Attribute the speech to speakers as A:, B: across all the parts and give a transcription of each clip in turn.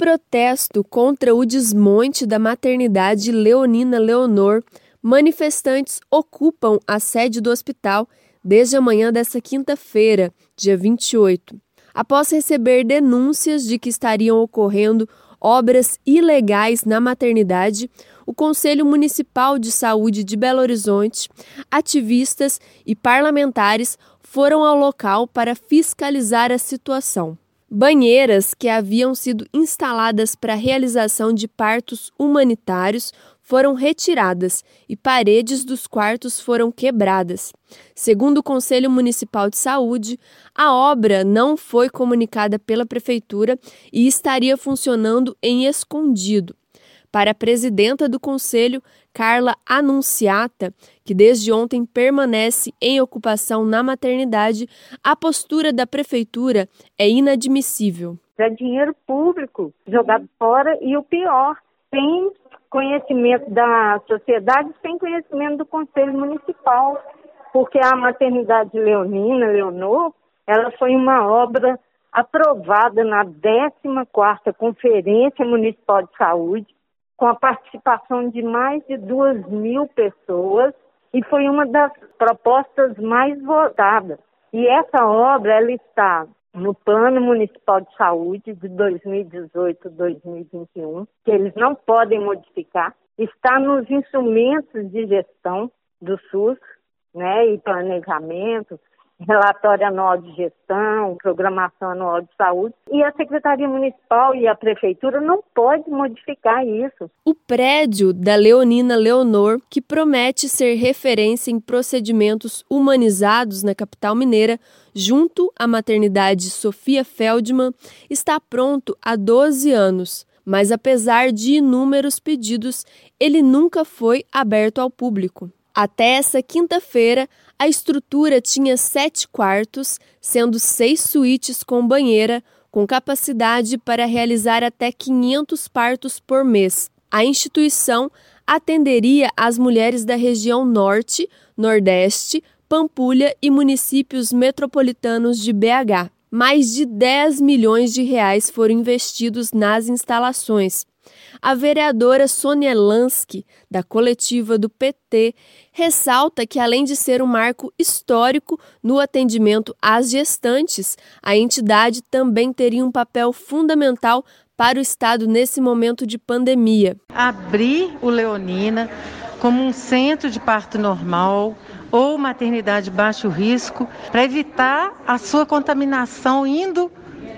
A: protesto contra o desmonte da maternidade Leonina Leonor, manifestantes ocupam a sede do hospital desde a manhã desta quinta-feira, dia 28, após receber denúncias de que estariam ocorrendo obras ilegais na maternidade. O Conselho Municipal de Saúde de Belo Horizonte, ativistas e parlamentares foram ao local para fiscalizar a situação. Banheiras que haviam sido instaladas para a realização de partos humanitários foram retiradas e paredes dos quartos foram quebradas. Segundo o Conselho Municipal de Saúde, a obra não foi comunicada pela Prefeitura e estaria funcionando em escondido. Para a presidenta do Conselho, Carla Anunciata, que desde ontem permanece em ocupação na maternidade, a postura da Prefeitura é inadmissível.
B: É dinheiro público jogado fora e o pior, sem conhecimento da sociedade, sem conhecimento do Conselho Municipal, porque a maternidade Leonina, Leonor, ela foi uma obra aprovada na 14ª Conferência Municipal de Saúde, com a participação de mais de duas mil pessoas e foi uma das propostas mais votadas. E essa obra ela está no Plano Municipal de Saúde de 2018-2021, que eles não podem modificar, está nos instrumentos de gestão do SUS, né, e planejamento, relatório anual de gestão, programação anual de saúde, e a Secretaria Municipal e a Prefeitura não pode modificar isso.
A: O prédio da Leonina Leonor, que promete ser referência em procedimentos humanizados na capital mineira, junto à maternidade Sofia Feldman, está pronto há 12 anos. Mas apesar de inúmeros pedidos, ele nunca foi aberto ao público. Até essa quinta-feira, a estrutura tinha sete quartos, sendo seis suítes com banheira, com capacidade para realizar até 500 partos por mês. A instituição atenderia as mulheres da região Norte, Nordeste, Pampulha e municípios metropolitanos de BH. Mais de 10 milhões de reais foram investidos nas instalações, a vereadora Sônia Lansky, da coletiva do PT, ressalta que, além de ser um marco histórico no atendimento às gestantes, a entidade também teria um papel fundamental para o Estado nesse momento de pandemia.
C: Abrir o Leonina como um centro de parto normal ou maternidade baixo risco para evitar a sua contaminação indo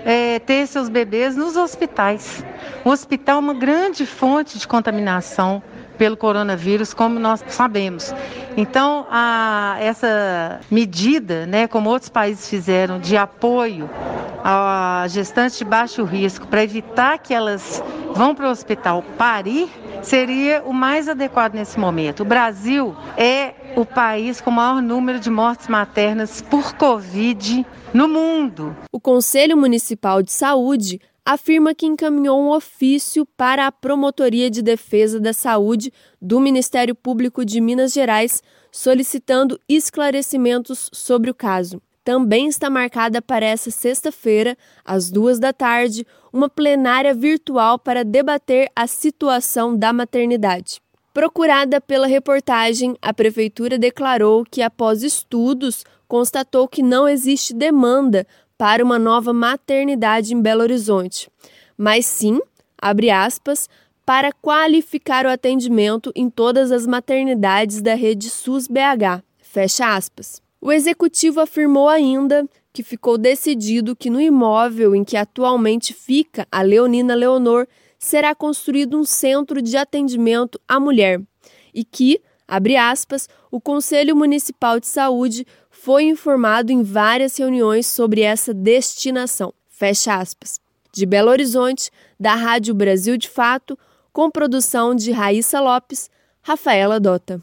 C: é, ter seus bebês nos hospitais. O hospital é uma grande fonte de contaminação pelo coronavírus, como nós sabemos. Então, a, essa medida, né, como outros países fizeram, de apoio a gestantes de baixo risco, para evitar que elas vão para o hospital parir, seria o mais adequado nesse momento. O Brasil é o país com o maior número de mortes maternas por Covid no mundo.
A: O Conselho Municipal de Saúde afirma que encaminhou um ofício para a Promotoria de Defesa da Saúde do Ministério Público de Minas Gerais, solicitando esclarecimentos sobre o caso. Também está marcada para essa sexta-feira, às duas da tarde, uma plenária virtual para debater a situação da maternidade. Procurada pela reportagem, a Prefeitura declarou que, após estudos, constatou que não existe demanda para uma nova maternidade em Belo Horizonte, mas sim, abre aspas, para qualificar o atendimento em todas as maternidades da rede SUS BH, fecha aspas. O executivo afirmou ainda que ficou decidido que no imóvel em que atualmente fica a Leonina Leonor será construído um centro de atendimento à mulher e que, abre aspas, o Conselho Municipal de Saúde foi informado em várias reuniões sobre essa destinação. Fecha aspas. De Belo Horizonte, da Rádio Brasil de Fato, com produção de Raíssa Lopes, Rafaela Dota.